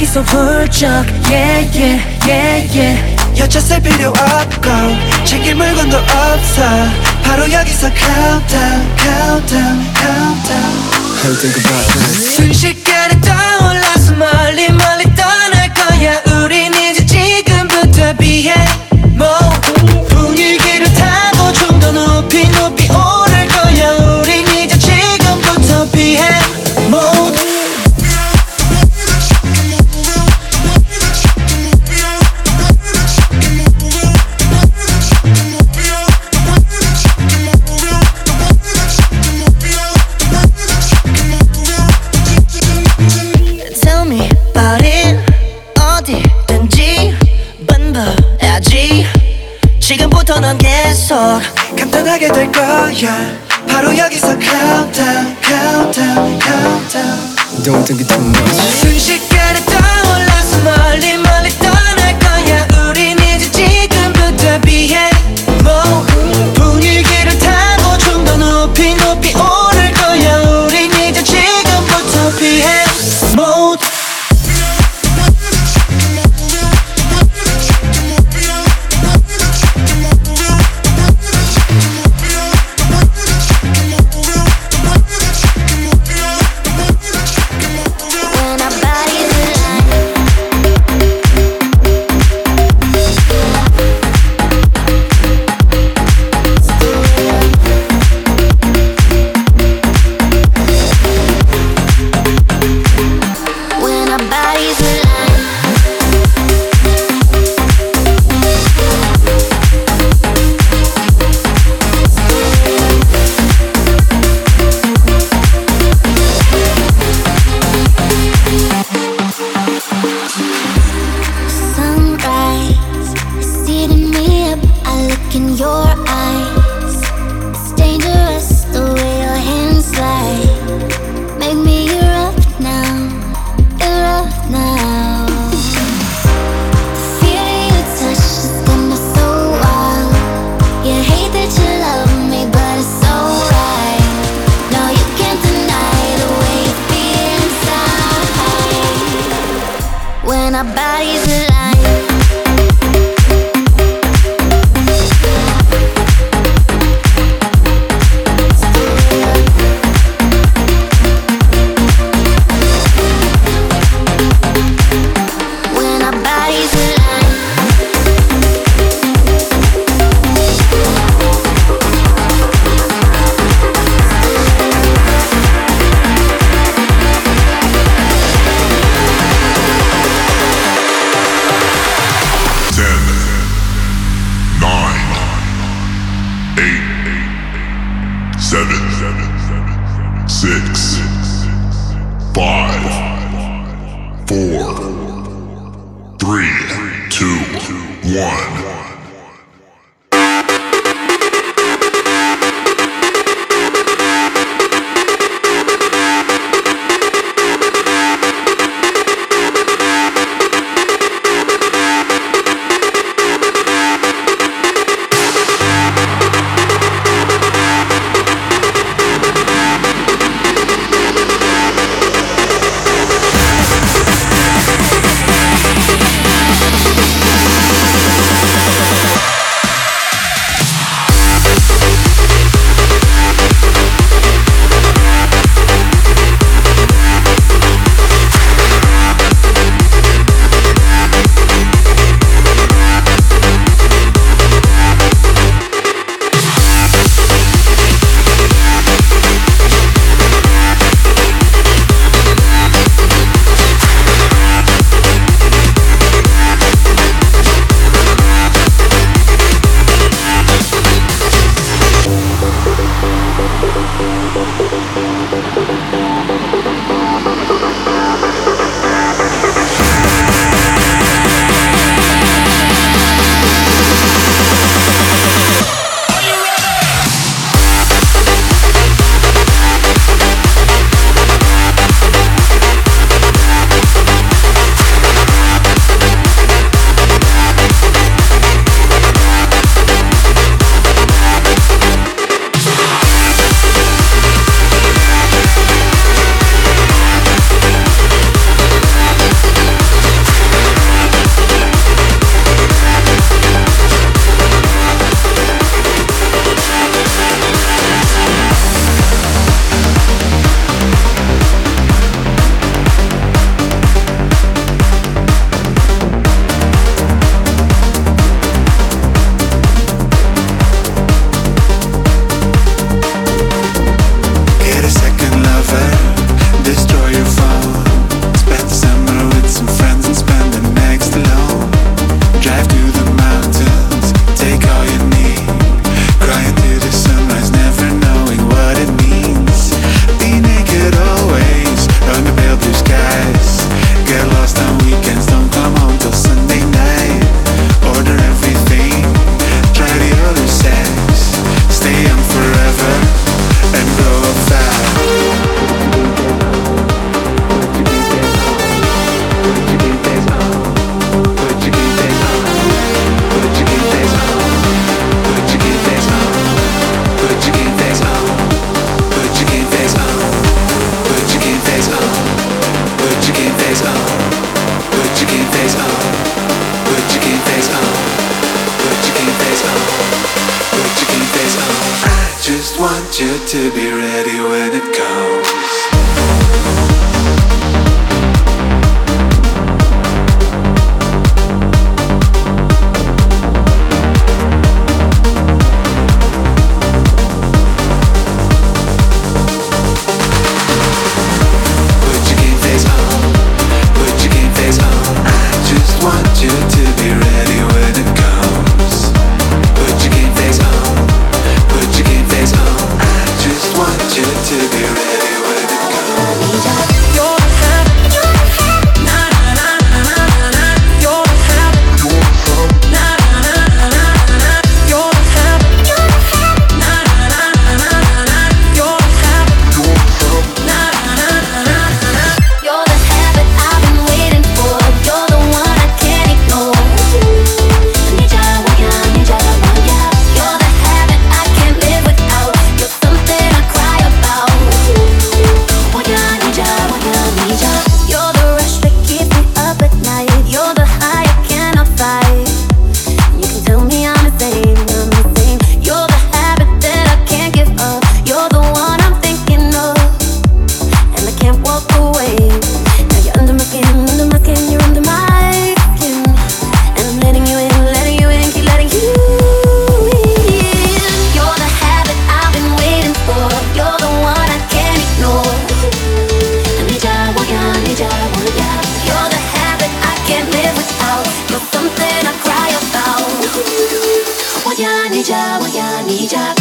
여기서 훌쩍 yeah yeah yeah yeah 여차세 필요 없고 챙길 물건도 없어 바로 여기서 countdown countdown countdown I'll think about this 순식간에 떠올라서 멀리 yeah. Want you to be ready when it comes. Hijab